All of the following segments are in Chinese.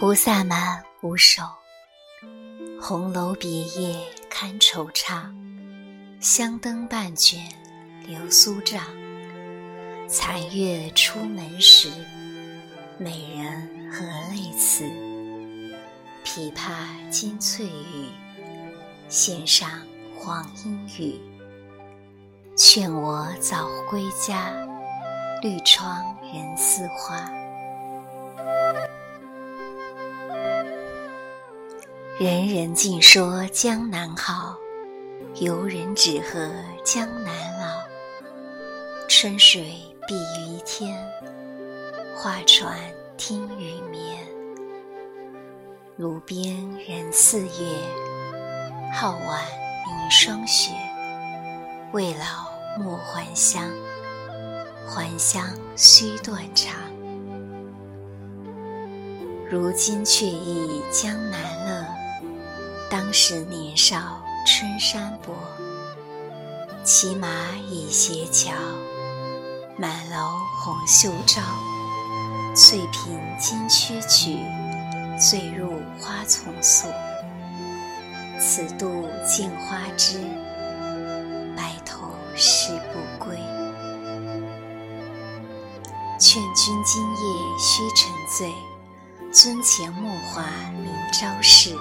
不萨满无首，红楼别夜堪惆怅。香灯半卷流苏帐，残月出门时，美人何泪辞？琵琶金翠羽，弦上黄莺语。劝我早归家，绿窗人似花。人人尽说江南好，游人只合江南老。春水碧于天，画船听雨眠。炉边人似月，皓腕凝霜雪。未老莫还乡，还乡须断肠。如今却忆江南乐。当时年少春山薄，骑马倚斜桥，满楼红袖招。翠屏金缺曲，醉入花丛宿。此度镜花枝，劝君今夜须沉醉，尊前莫话明朝事。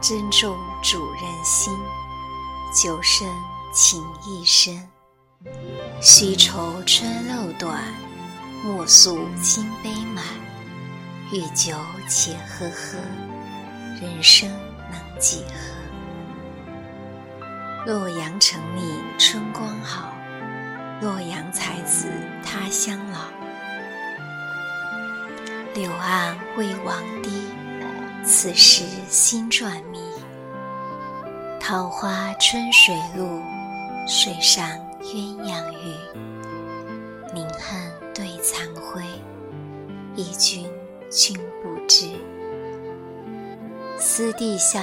珍重主人心，酒深情意深。须愁春漏短，莫诉金杯满。欲酒且呵呵，人生能几何？洛阳城里春光好，洛阳才子他乡老。柳岸微王堤。此时心转迷，桃花春水路，水上鸳鸯浴。宁恨对残辉，忆君君不知。思帝乡，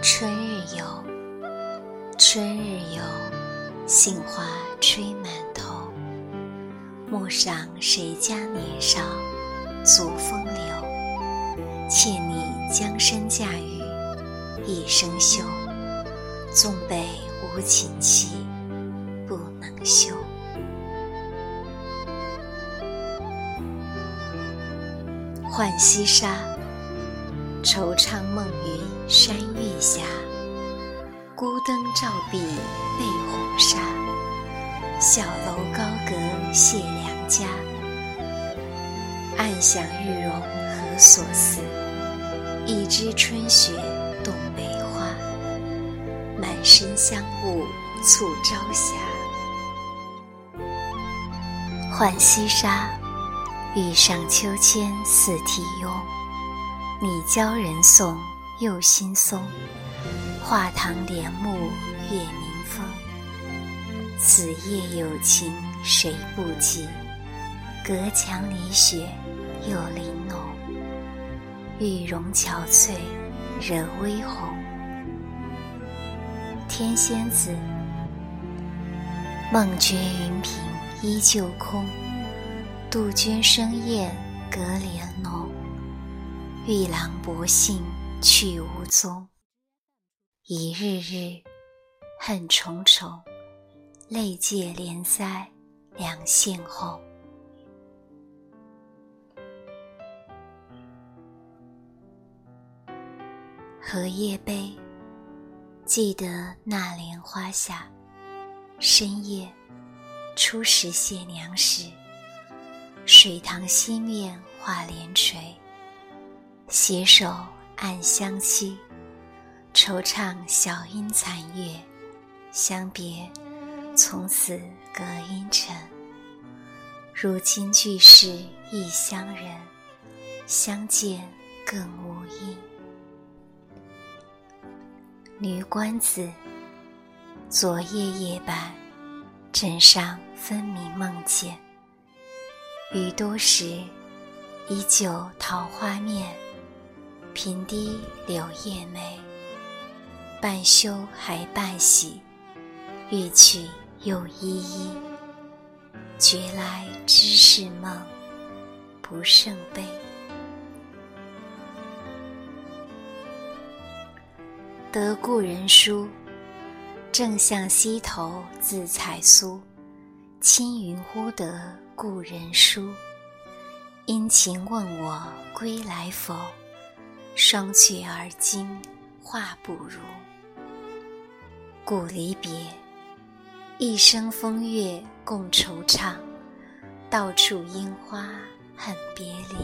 春日游。春日游，杏花吹满头。陌上谁家年少，足风流。妾拟。江山嫁与一生休，纵被无情弃，不能休。浣溪沙，惆怅梦云山月下。孤灯照壁背红纱，小楼高阁谢良家。暗想玉容何所似？一枝春雪动梅花，满身香雾促朝霞。浣溪沙，欲上秋千似啼慵。你教人送又新松，画堂帘幕月明。此夜有情谁不记？隔墙里雪又玲珑。玉容憔悴，人微红。天仙子，梦觉云屏依旧空。杜鹃声燕隔帘浓。玉郎薄幸去无踪。一日日，恨重重。泪借怜腮，两线红。荷叶杯，记得那莲花下，深夜初时谢娘时，水塘西面画帘垂，携手暗相惜，惆怅小阴残月，相别从此隔阴尘。如今俱是异乡人，相见更无应。女官子，昨夜夜半，枕上分明梦见。余多时，依旧桃花面，平低柳叶眉。半羞还半喜，欲去又依依。觉来知是梦，不胜悲。得故人书，正向西头自采苏。青云忽得故人书，殷勤问我归来否？双去而今话不如。故离别，一生风月共惆怅，到处樱花恨别离。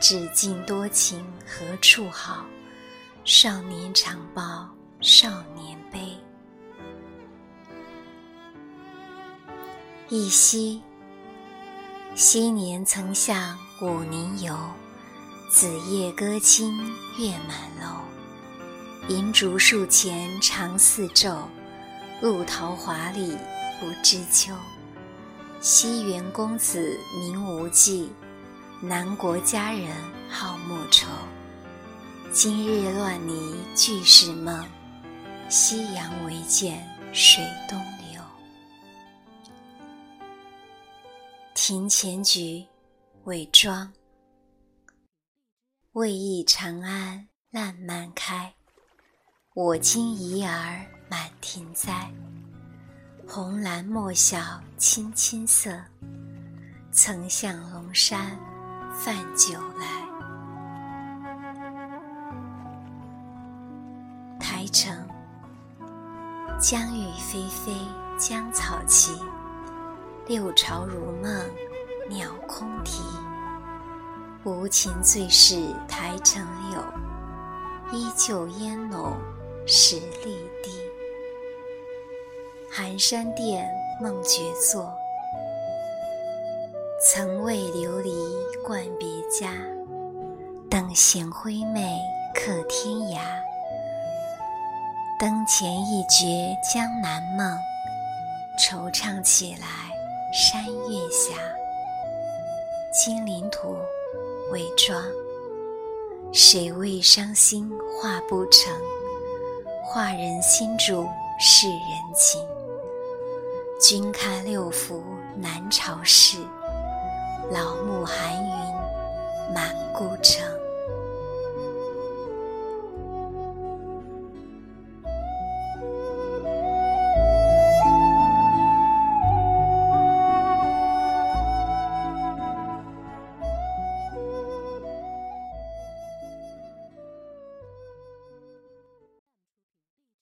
只尽多情何处好？少年常报少年悲。忆昔，昔年曾向武宁游，子夜歌清月满楼。银烛树前长似昼，露桃华里不知秋。西园公子名无忌，南国佳人好莫愁。今日乱泥俱是梦，夕阳唯见水东流。庭前菊，韦庄。未忆长安烂漫开，我今遗儿满庭栽。红蓝莫晓青青色，曾向龙山泛酒来。台城，江雨霏霏，江草齐。六朝如梦，鸟空啼。无情最是台城柳，依旧烟笼十里堤。寒山殿，梦觉作。曾为流离冠别家，等闲辉媚客天涯。灯前一觉江南梦，惆怅起来山月下。金陵土，伪装。谁为伤心画不成？画人心主是人情。君看六福南朝事，老木寒云满故城。